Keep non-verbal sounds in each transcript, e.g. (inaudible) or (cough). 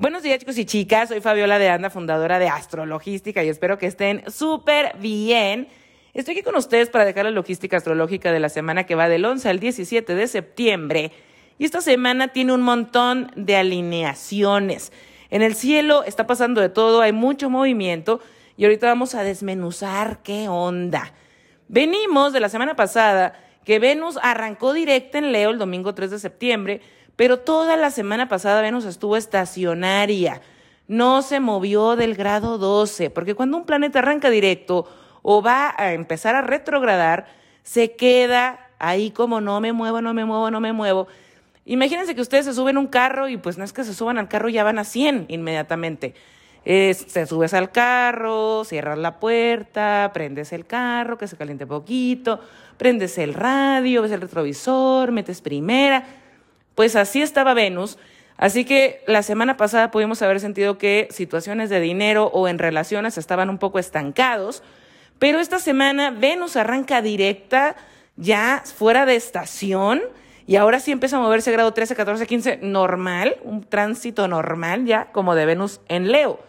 Buenos días chicos y chicas, soy Fabiola de Anda, fundadora de Astrologística y espero que estén súper bien. Estoy aquí con ustedes para dejar la logística astrológica de la semana que va del 11 al 17 de septiembre. Y esta semana tiene un montón de alineaciones. En el cielo está pasando de todo, hay mucho movimiento y ahorita vamos a desmenuzar qué onda. Venimos de la semana pasada que Venus arrancó directa en Leo el domingo 3 de septiembre, pero toda la semana pasada Venus estuvo estacionaria. No se movió del grado 12, porque cuando un planeta arranca directo o va a empezar a retrogradar, se queda ahí como no me muevo, no me muevo, no me muevo. Imagínense que ustedes se suben a un carro y pues no es que se suban al carro, ya van a 100 inmediatamente. Es, te subes al carro, cierras la puerta, prendes el carro, que se caliente poquito, prendes el radio, ves el retrovisor, metes primera. Pues así estaba Venus. Así que la semana pasada pudimos haber sentido que situaciones de dinero o en relaciones estaban un poco estancados, pero esta semana Venus arranca directa, ya fuera de estación, y ahora sí empieza a moverse grado 13, 14, 15, normal, un tránsito normal ya, como de Venus en Leo.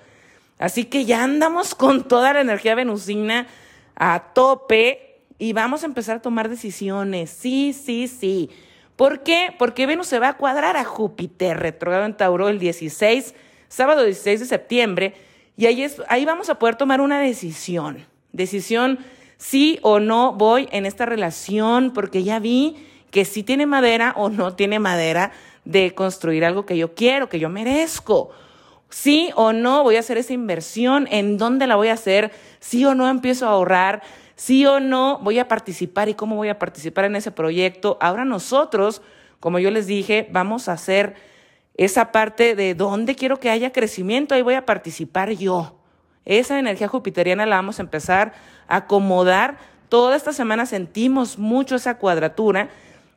Así que ya andamos con toda la energía venusina a tope y vamos a empezar a tomar decisiones. Sí, sí, sí. ¿Por qué? Porque Venus se va a cuadrar a Júpiter, retrogrado en Tauro el 16, sábado 16 de septiembre, y ahí, es, ahí vamos a poder tomar una decisión. Decisión sí o no voy en esta relación, porque ya vi que sí tiene madera o no tiene madera de construir algo que yo quiero, que yo merezco. Sí o no voy a hacer esa inversión, en dónde la voy a hacer, sí o no empiezo a ahorrar, sí o no voy a participar y cómo voy a participar en ese proyecto. Ahora nosotros, como yo les dije, vamos a hacer esa parte de dónde quiero que haya crecimiento, ahí voy a participar yo. Esa energía jupiteriana la vamos a empezar a acomodar. Toda esta semana sentimos mucho esa cuadratura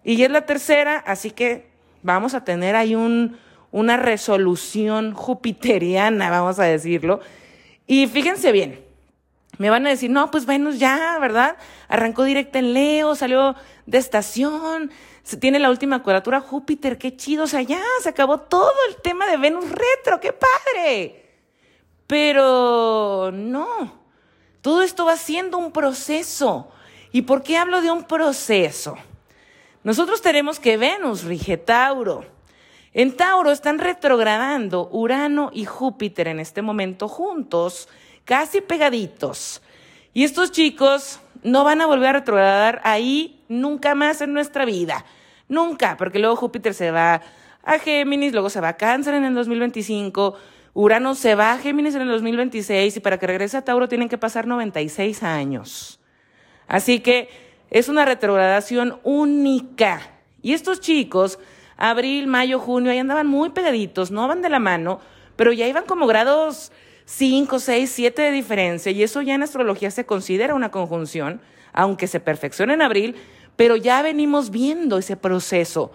y es la tercera, así que vamos a tener ahí un, una resolución jupiteriana, (laughs) vamos a decirlo. Y fíjense bien, me van a decir, no, pues Venus ya, ¿verdad? Arrancó directa en Leo, salió de estación, se tiene la última cuadratura Júpiter, qué chido, o sea, ya se acabó todo el tema de Venus retro, qué padre. Pero no, todo esto va siendo un proceso. ¿Y por qué hablo de un proceso? Nosotros tenemos que Venus rige Tauro. En Tauro están retrogradando Urano y Júpiter en este momento juntos casi pegaditos. Y estos chicos no van a volver a retrogradar ahí nunca más en nuestra vida. Nunca, porque luego Júpiter se va a Géminis, luego se va a Cáncer en el 2025, Urano se va a Géminis en el 2026 y para que regrese a Tauro tienen que pasar 96 años. Así que es una retrogradación única. Y estos chicos, abril, mayo, junio, ahí andaban muy pegaditos, no van de la mano, pero ya iban como grados 5, 6, 7 de diferencia, y eso ya en astrología se considera una conjunción, aunque se perfeccione en abril, pero ya venimos viendo ese proceso.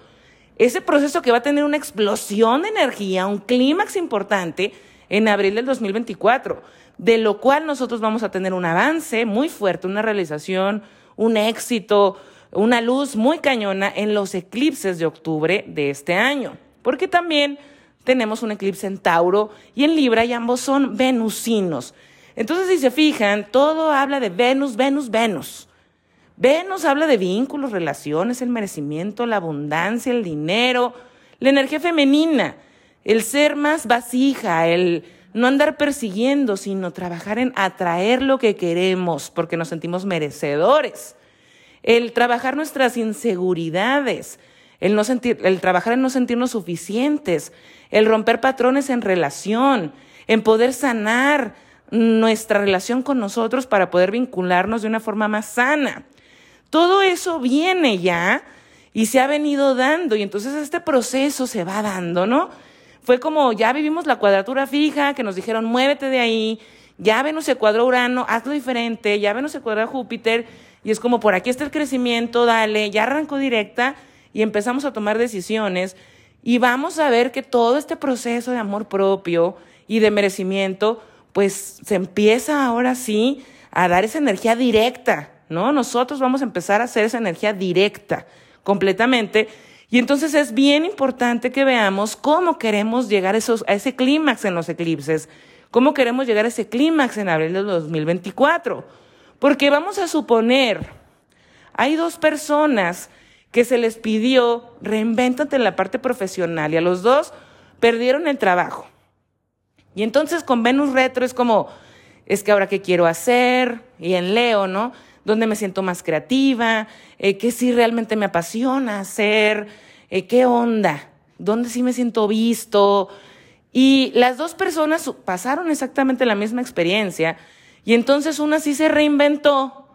Ese proceso que va a tener una explosión de energía, un clímax importante en abril del 2024, de lo cual nosotros vamos a tener un avance muy fuerte, una realización, un éxito, una luz muy cañona en los eclipses de octubre de este año. Porque también tenemos un eclipse en Tauro y en Libra y ambos son venusinos. Entonces, si se fijan, todo habla de Venus, Venus, Venus. Venus habla de vínculos, relaciones, el merecimiento, la abundancia, el dinero, la energía femenina, el ser más vasija, el no andar persiguiendo, sino trabajar en atraer lo que queremos porque nos sentimos merecedores. El trabajar nuestras inseguridades, el, no sentir, el trabajar en no sentirnos suficientes, el romper patrones en relación, en poder sanar nuestra relación con nosotros para poder vincularnos de una forma más sana. Todo eso viene ya y se ha venido dando y entonces este proceso se va dando, ¿no? Fue como ya vivimos la cuadratura fija, que nos dijeron muévete de ahí, ya Venus se cuadró Urano, hazlo diferente, ya Venus se cuadró Júpiter y es como por aquí está el crecimiento, dale, ya arrancó directa y empezamos a tomar decisiones y vamos a ver que todo este proceso de amor propio y de merecimiento, pues se empieza ahora sí a dar esa energía directa, ¿no? Nosotros vamos a empezar a hacer esa energía directa completamente Y entonces es bien importante que veamos cómo queremos llegar a, esos, a ese clímax en los eclipses, cómo queremos llegar a ese clímax en abril de 2024. Porque vamos a suponer, hay dos personas que se les pidió reinvéntate en la parte profesional y a los dos perdieron el trabajo. Y entonces con Venus retro es como, es que ahora qué quiero hacer, y en Leo, ¿no? ¿Dónde me siento más creativa? Eh, ¿Qué sí realmente me apasiona hacer? Eh, ¿Qué onda? ¿Dónde sí me siento visto? Y las dos personas pasaron exactamente la misma experiencia y entonces una sí se reinventó,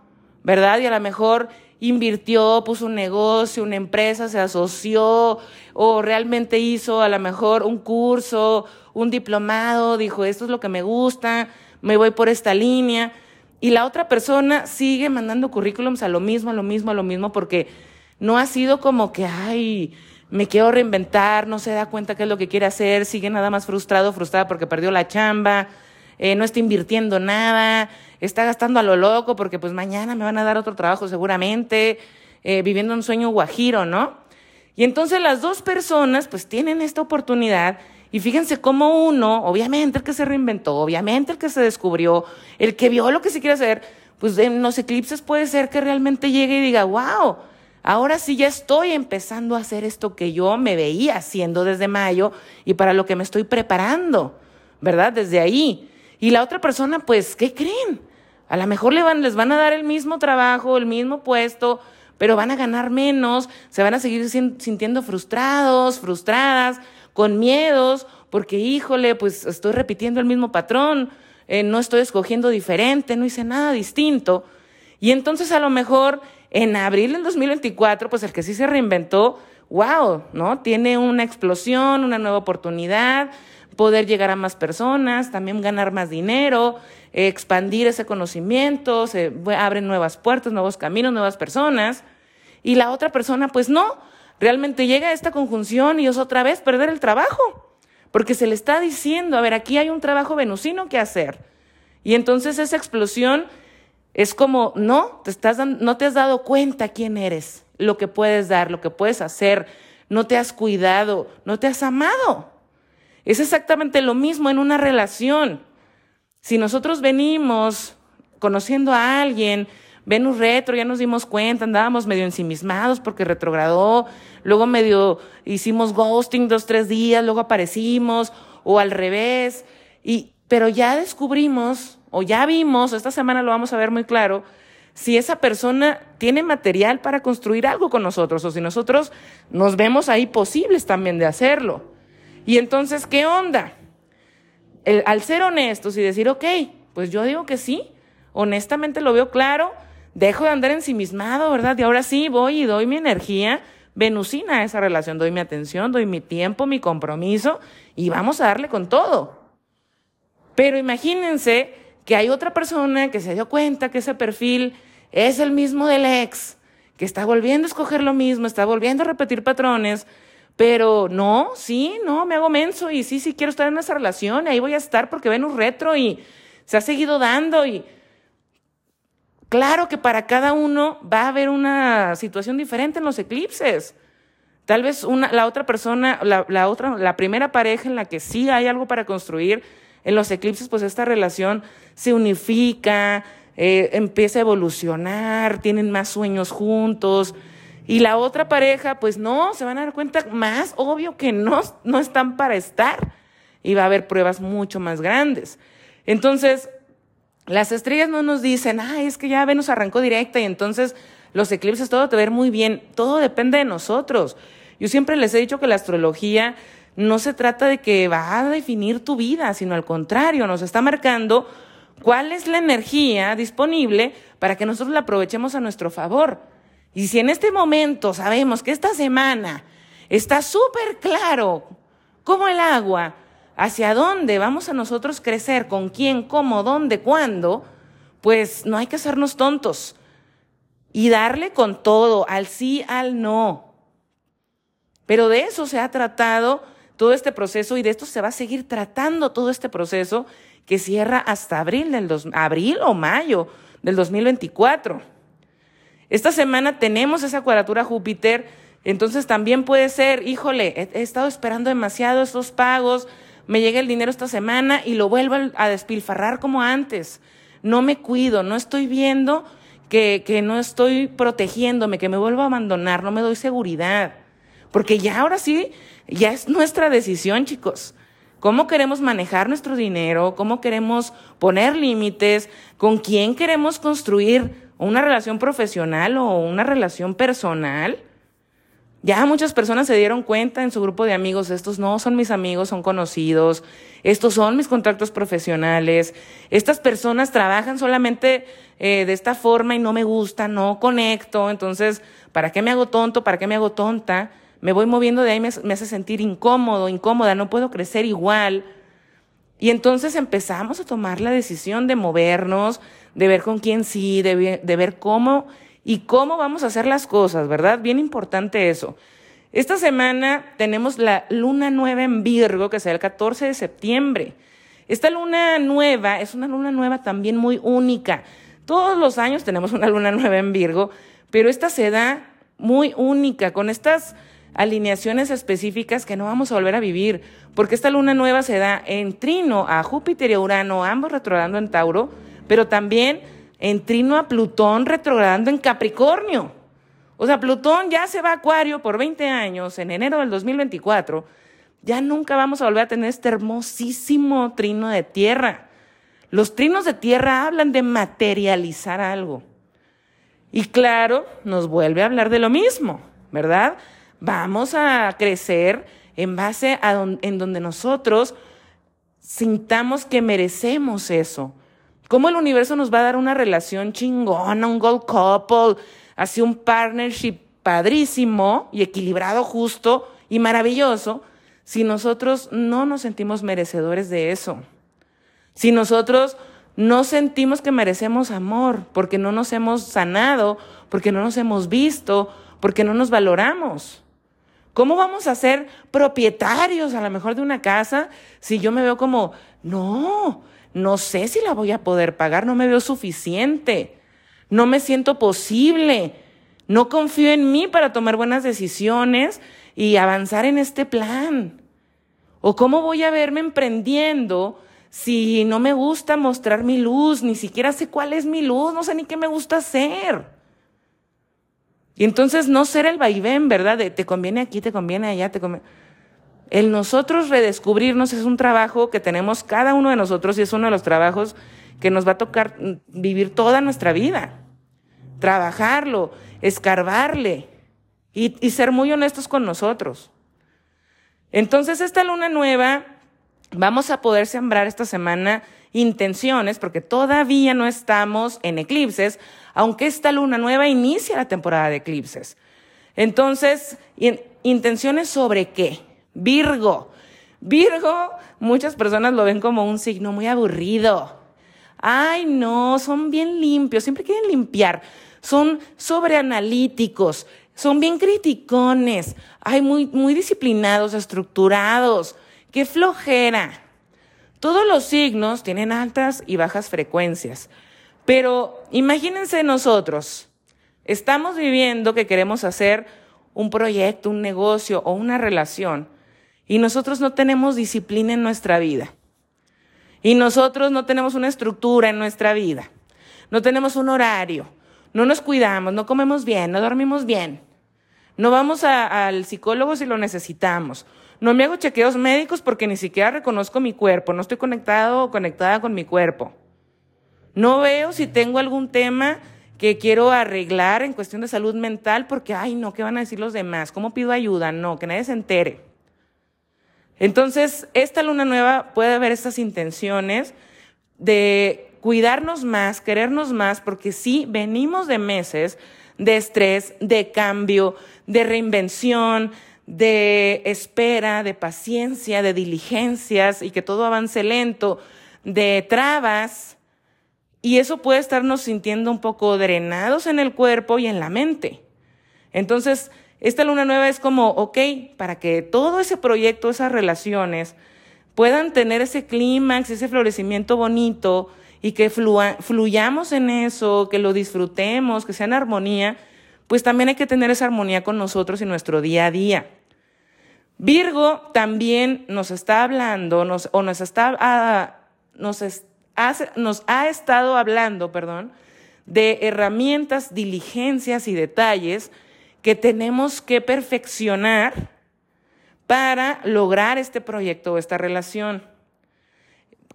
¿verdad? Y a lo mejor invirtió, puso un negocio, una empresa, se asoció o realmente hizo a lo mejor un curso, un diplomado, dijo, esto es lo que me gusta, me voy por esta línea. Y la otra persona sigue mandando currículums a lo mismo, a lo mismo, a lo mismo, porque no ha sido como que, ay, me quiero reinventar, no se da cuenta qué es lo que quiere hacer, sigue nada más frustrado, frustrada porque perdió la chamba, eh, no está invirtiendo nada, está gastando a lo loco porque pues mañana me van a dar otro trabajo seguramente, eh, viviendo un sueño guajiro, ¿no? Y entonces las dos personas pues tienen esta oportunidad y fíjense cómo uno, obviamente el que se reinventó, obviamente el que se descubrió, el que vio lo que se quiere hacer, pues en los eclipses puede ser que realmente llegue y diga, wow, ahora sí ya estoy empezando a hacer esto que yo me veía haciendo desde mayo y para lo que me estoy preparando, ¿verdad? Desde ahí. Y la otra persona, pues, ¿qué creen? A lo mejor les van a dar el mismo trabajo, el mismo puesto, pero van a ganar menos, se van a seguir sintiendo frustrados, frustradas, con miedos, porque híjole, pues estoy repitiendo el mismo patrón, eh, no estoy escogiendo diferente, no hice nada distinto. Y entonces a lo mejor en abril del 2024, pues el que sí se reinventó, wow, ¿no? Tiene una explosión, una nueva oportunidad, poder llegar a más personas, también ganar más dinero, expandir ese conocimiento, se abren nuevas puertas, nuevos caminos, nuevas personas. Y la otra persona, pues no, realmente llega a esta conjunción y es otra vez perder el trabajo, porque se le está diciendo, a ver, aquí hay un trabajo venusino que hacer. Y entonces esa explosión es como, no, te estás no te has dado cuenta quién eres, lo que puedes dar, lo que puedes hacer, no te has cuidado, no te has amado. Es exactamente lo mismo en una relación. Si nosotros venimos conociendo a alguien, Venus retro, ya nos dimos cuenta, andábamos medio ensimismados porque retrogradó, luego medio hicimos ghosting dos, tres días, luego aparecimos, o al revés, y, pero ya descubrimos, o ya vimos, esta semana lo vamos a ver muy claro, si esa persona tiene material para construir algo con nosotros, o si nosotros nos vemos ahí posibles también de hacerlo. Y entonces, ¿qué onda? al ser honestos y decir, ok, pues yo digo que sí, honestamente lo veo claro, dejo de andar ensimismado, ¿verdad? Y ahora sí voy y doy mi energía venusina a esa relación, doy mi atención, doy mi tiempo, mi compromiso y vamos a darle con todo. Pero imagínense que hay otra persona que se dio cuenta que ese perfil es el mismo del ex, que está volviendo a escoger lo mismo, está volviendo a repetir patrones, pero no, sí, no, me hago menso y sí, sí quiero estar en esa relación, ahí voy a estar porque ven un retro y se ha seguido dando y Claro que para cada uno va a haber una situación diferente en los eclipses. Tal vez una, la otra persona, la, otra, la primera pareja en la que sí hay algo para construir, en los eclipses, pues esta relación se unifica, eh, empieza a evolucionar, tienen más sueños juntos. Y la otra pareja, pues no, se van a dar cuenta más obvio que no, no están para estar. Y va a haber pruebas mucho más grandes. Entonces, las estrellas no nos dicen, ah, es que ya Venus arrancó directa y entonces los eclipses todo te ver muy bien. Todo depende de nosotros. Yo siempre les he dicho que la astrología no se trata de que va a definir tu vida, sino al contrario, nos está marcando cuál es la energía disponible para que nosotros la aprovechemos a nuestro favor. Y si en este momento sabemos que esta semana está súper claro como el agua, hacia dónde vamos a nosotros crecer, con quién, cómo, dónde, cuándo, pues no hay que hacernos tontos y darle con todo, al sí, al no. Pero de eso se ha tratado todo este proceso y de esto se va a seguir tratando todo este proceso que cierra hasta abril del dos, abril o mayo del 2024. Esta semana tenemos esa cuadratura Júpiter Entonces también puede ser, híjole, he, he estado esperando demasiado estos pagos, me llega el dinero esta semana y lo vuelvo a despilfarrar como antes. No me cuido, no estoy viendo que, que no estoy protegiéndome, que me vuelvo a abandonar, no me doy seguridad. Porque ya ahora sí, ya es nuestra decisión, chicos. ¿Cómo queremos manejar nuestro dinero? ¿Cómo queremos poner límites? ¿Con quién queremos construir una relación profesional o una relación personal? Ya muchas personas se dieron cuenta en su grupo de amigos, estos no son mis amigos, son conocidos, estos son mis contactos profesionales, estas personas trabajan solamente eh, de esta forma y no me gusta, no conecto, entonces, ¿para qué me hago tonto? ¿Para qué me hago tonta? Me voy moviendo de ahí, me, me hace sentir incómodo, incómoda, no puedo crecer igual. Y entonces empezamos a tomar la decisión de movernos, de ver con quién sí, de, de ver cómo y cómo vamos a hacer las cosas, ¿verdad? Bien importante eso. Esta semana tenemos la luna nueva en Virgo, que será el 14 de septiembre. Esta luna nueva es una luna nueva también muy única. Todos los años tenemos una luna nueva en Virgo, pero esta se da muy única, con estas alineaciones específicas que no vamos a volver a vivir, porque esta luna nueva se da en trino a Júpiter y a Urano, ambos retrogradando en Tauro, pero también en trino a Plutón retrogradando en Capricornio. O sea, Plutón ya se va a Acuario por 20 años, en enero del 2024. Ya nunca vamos a volver a tener este hermosísimo trino de tierra. Los trinos de tierra hablan de materializar algo. Y claro, nos vuelve a hablar de lo mismo, ¿verdad? Vamos a crecer en base a en donde nosotros sintamos que merecemos eso ¿Cómo el universo nos va a dar una relación chingona, un gold couple, así un partnership padrísimo y equilibrado, justo y maravilloso, si nosotros no nos sentimos merecedores de eso? Si nosotros no sentimos que merecemos amor, porque no nos hemos sanado, porque no nos hemos visto, porque no nos valoramos. ¿Cómo vamos a ser propietarios a lo mejor de una casa si yo me veo como, no, no sé si la voy a poder pagar, no me veo suficiente, no me siento posible, no confío en mí para tomar buenas decisiones y avanzar en este plan. ¿O cómo voy a verme emprendiendo si no me gusta mostrar mi luz, ni siquiera sé cuál es mi luz, no sé ni qué me gusta hacer? Y entonces no ser el vaivén, ¿verdad? De te conviene aquí, te conviene allá, te conviene el nosotros redescubrirnos es un trabajo que tenemos cada uno de nosotros y es uno de los trabajos que nos va a tocar vivir toda nuestra vida. Trabajarlo, escarbarle y, y ser muy honestos con nosotros. Entonces, esta luna nueva, vamos a poder sembrar esta semana intenciones, porque todavía no estamos en eclipses, aunque esta luna nueva inicia la temporada de eclipses. Entonces, intenciones sobre qué? Virgo. Virgo, muchas personas lo ven como un signo muy aburrido. Ay, no, son bien limpios, siempre quieren limpiar. Son sobreanalíticos, son bien criticones, ay, muy, muy disciplinados, estructurados. Qué flojera. Todos los signos tienen altas y bajas frecuencias. Pero imagínense nosotros, estamos viviendo que queremos hacer un proyecto, un negocio o una relación y nosotros no tenemos disciplina en nuestra vida. Y nosotros no tenemos una estructura en nuestra vida. No tenemos un horario. No nos cuidamos, no comemos bien, no dormimos bien. No vamos al psicólogo si lo necesitamos. No me hago chequeos médicos porque ni siquiera reconozco mi cuerpo. No estoy conectado o conectada con mi cuerpo. No veo si tengo algún tema que quiero arreglar en cuestión de salud mental porque, ay, no, ¿qué van a decir los demás? ¿Cómo pido ayuda? No, que nadie se entere. Entonces, esta luna nueva puede haber estas intenciones de cuidarnos más, querernos más, porque sí venimos de meses de estrés, de cambio, de reinvención, de espera, de paciencia, de diligencias y que todo avance lento, de trabas. Y eso puede estarnos sintiendo un poco drenados en el cuerpo y en la mente. Entonces, esta luna nueva es como, ok, para que todo ese proyecto, esas relaciones, puedan tener ese clímax, ese florecimiento bonito y que fluyamos en eso, que lo disfrutemos, que sea en armonía, pues también hay que tener esa armonía con nosotros y nuestro día a día. Virgo también nos está hablando, o nos, está, ah, nos, ha estado hablando, perdón, de herramientas, diligencias y detalles que tenemos que perfeccionar para lograr este proyecto o esta relación.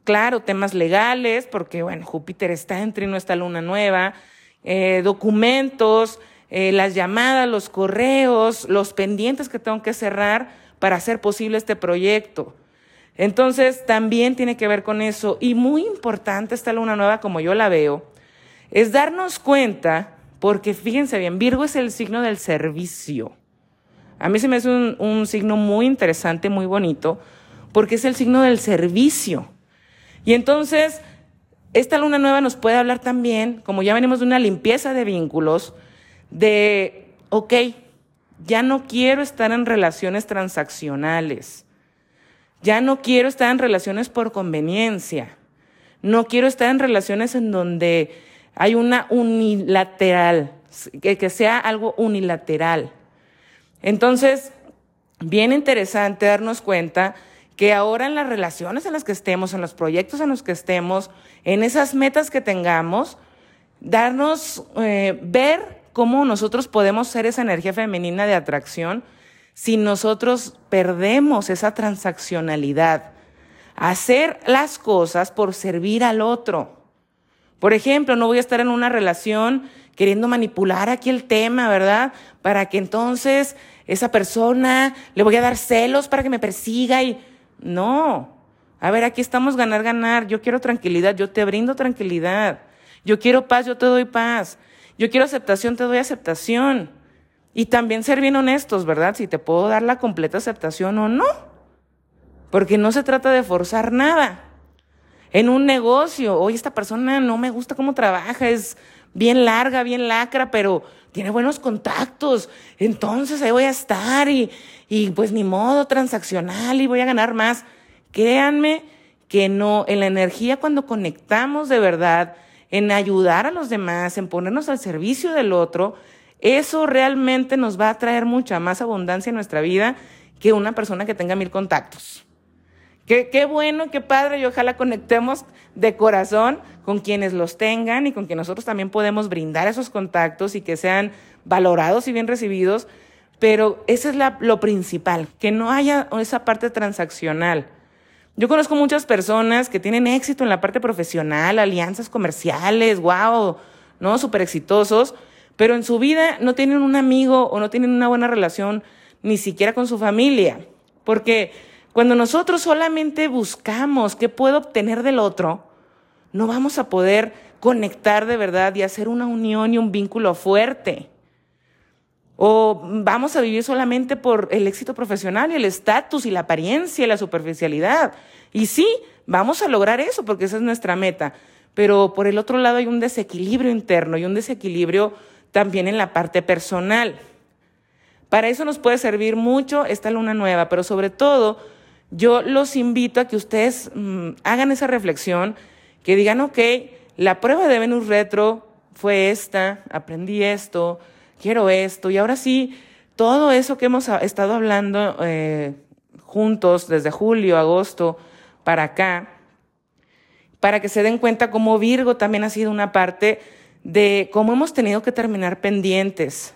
Claro, temas legales, porque bueno, Júpiter está en trino esta luna nueva, eh, documentos, eh, las llamadas, los correos, los pendientes que tengo que cerrar para hacer posible este proyecto. Entonces, también tiene que ver con eso. Y muy importante esta luna nueva, como yo la veo, es darnos cuenta, porque fíjense bien, Virgo es el signo del servicio. A mí se me hace un, un signo muy interesante, muy bonito, porque es el signo del servicio. Y entonces, esta luna nueva nos puede hablar también, como ya venimos de una limpieza de vínculos, de, ok, ya no quiero estar en relaciones transaccionales, ya no quiero estar en relaciones por conveniencia, no quiero estar en relaciones en donde hay una unilateral, que, que sea algo unilateral. Entonces, bien interesante darnos cuenta que ahora en las relaciones en las que estemos, en los proyectos en los que estemos, en esas metas que tengamos, darnos, eh, ver cómo nosotros podemos ser esa energía femenina de atracción si nosotros perdemos esa transaccionalidad. Hacer las cosas por servir al otro. Por ejemplo, no voy a estar en una relación queriendo manipular aquí el tema, ¿verdad? Para que entonces esa persona le voy a dar celos para que me persiga y no. A ver, aquí estamos ganar, ganar. Yo quiero tranquilidad, yo te brindo tranquilidad. Yo quiero paz, yo te doy paz. Yo quiero aceptación, te doy aceptación. Y también ser bien honestos, ¿verdad? Si te puedo dar la completa aceptación o no. Porque no se trata de forzar nada. En un negocio, hoy esta persona no me gusta cómo trabaja, es bien larga, bien lacra, pero tiene buenos contactos. Entonces ahí voy a estar y, y pues ni modo transaccional y voy a ganar más. Créanme que no, en la energía cuando conectamos de verdad, en ayudar a los demás, en ponernos al servicio del otro, eso realmente nos va a traer mucha más abundancia en nuestra vida que una persona que tenga mil contactos. Qué, qué, bueno, qué padre y ojalá conectemos de corazón con quienes los tengan y con que nosotros también podemos brindar esos contactos y que sean valorados y bien recibidos, pero eso es lo principal, que no haya esa parte transaccional yo conozco muchas personas que tienen éxito en la parte profesional, alianzas comerciales, wow, ¿no? Súper exitosos, pero en su vida no tienen un amigo o no tienen una buena relación ni siquiera con su familia. Porque cuando nosotros solamente buscamos qué puedo obtener del otro, no vamos a poder conectar de verdad y hacer una unión y un vínculo fuerte. O vamos a vivir solamente por el éxito profesional y el estatus y la apariencia y la superficialidad. Y sí, vamos a lograr eso porque esa es nuestra meta. Pero por el otro lado hay un desequilibrio interno y un desequilibrio también en la parte personal. Para eso nos puede servir mucho esta luna nueva, pero sobre todo yo los invito a que ustedes mm, hagan esa reflexión, que digan, ok, la prueba de Venus retro fue esta, aprendí esto, quiero esto. Y ahora sí, todo eso que hemos estado hablando eh, juntos desde julio, agosto, para acá, para que se den cuenta cómo Virgo también ha sido una parte de cómo hemos tenido que terminar pendientes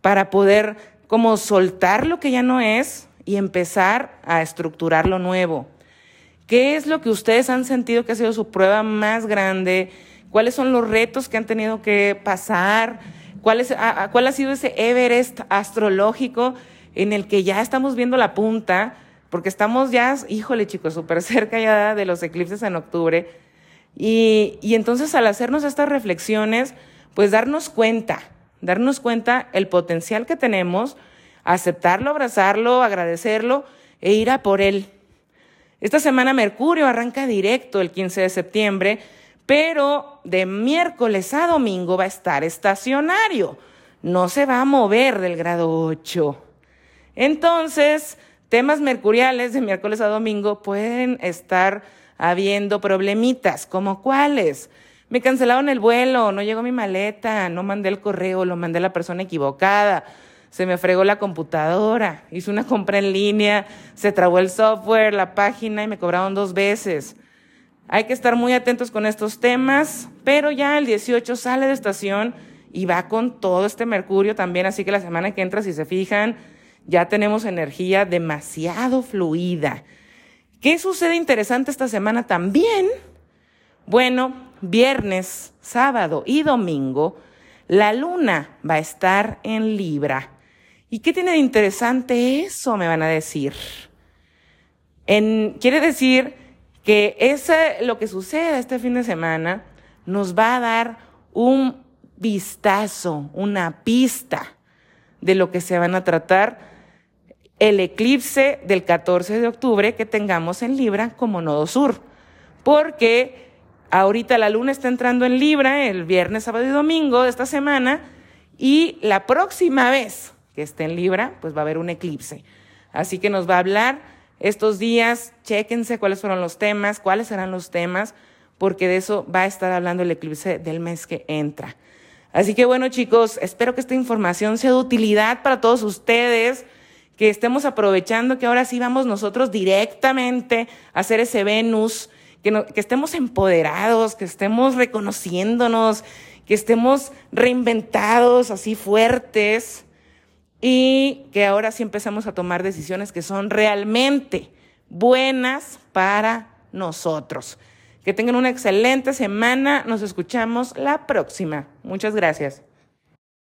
para poder como soltar lo que ya no es y empezar a estructurar lo nuevo. ¿Qué es lo que ustedes han sentido que ha sido su prueba más grande? ¿Cuáles son los retos que han tenido que pasar? ¿Cuál, es, ¿Cuál ha sido ese Everest astrológico en el que ya estamos viendo la punta? Porque estamos ya, híjole chicos, súper (laughs) cerca ya de los eclipses en octubre. Y, y entonces al hacernos estas reflexiones, pues darnos cuenta, darnos cuenta el potencial que tenemos, aceptarlo, abrazarlo, agradecerlo e ir a por él. Esta semana Mercurio arranca directo el 15 de septiembre pero de miércoles a domingo va a estar estacionario, no se va a mover del grado 8. Entonces, temas mercuriales de miércoles a domingo pueden estar habiendo problemitas, como cuáles. Me cancelaron el vuelo, no llegó mi maleta, no mandé el correo, lo mandé a la persona equivocada, se me fregó la computadora, hice una compra en línea, se trabó el software, la página y me cobraron dos veces. Hay que estar muy atentos con estos temas, pero ya el 18 sale de estación y va con todo este mercurio también, así que la semana que entra, si se fijan, ya tenemos energía demasiado fluida. ¿Qué sucede interesante esta semana también? Bueno, viernes, sábado y domingo, la luna va a estar en Libra. ¿Y qué tiene de interesante eso? Me van a decir. En, quiere decir que ese, lo que sucede este fin de semana nos va a dar un vistazo, una pista de lo que se van a tratar el eclipse del 14 de octubre que tengamos en Libra como nodo sur. Porque ahorita la luna está entrando en Libra el viernes, sábado y domingo de esta semana y la próxima vez que esté en Libra, pues va a haber un eclipse. Así que nos va a hablar estos días, chéquense cuáles fueron los temas, cuáles serán los temas, porque de eso va a estar hablando el eclipse del mes que entra. Así que bueno chicos, espero que esta información sea de utilidad para todos ustedes, que estemos aprovechando que ahora sí vamos nosotros directamente a hacer ese Venus, que, que estemos empoderados, que estemos reconociéndonos, que estemos reinventados, así fuertes, y que ahora sí empezamos a tomar decisiones que son realmente buenas para nosotros. Que tengan una excelente semana. Nos escuchamos la próxima. Muchas gracias.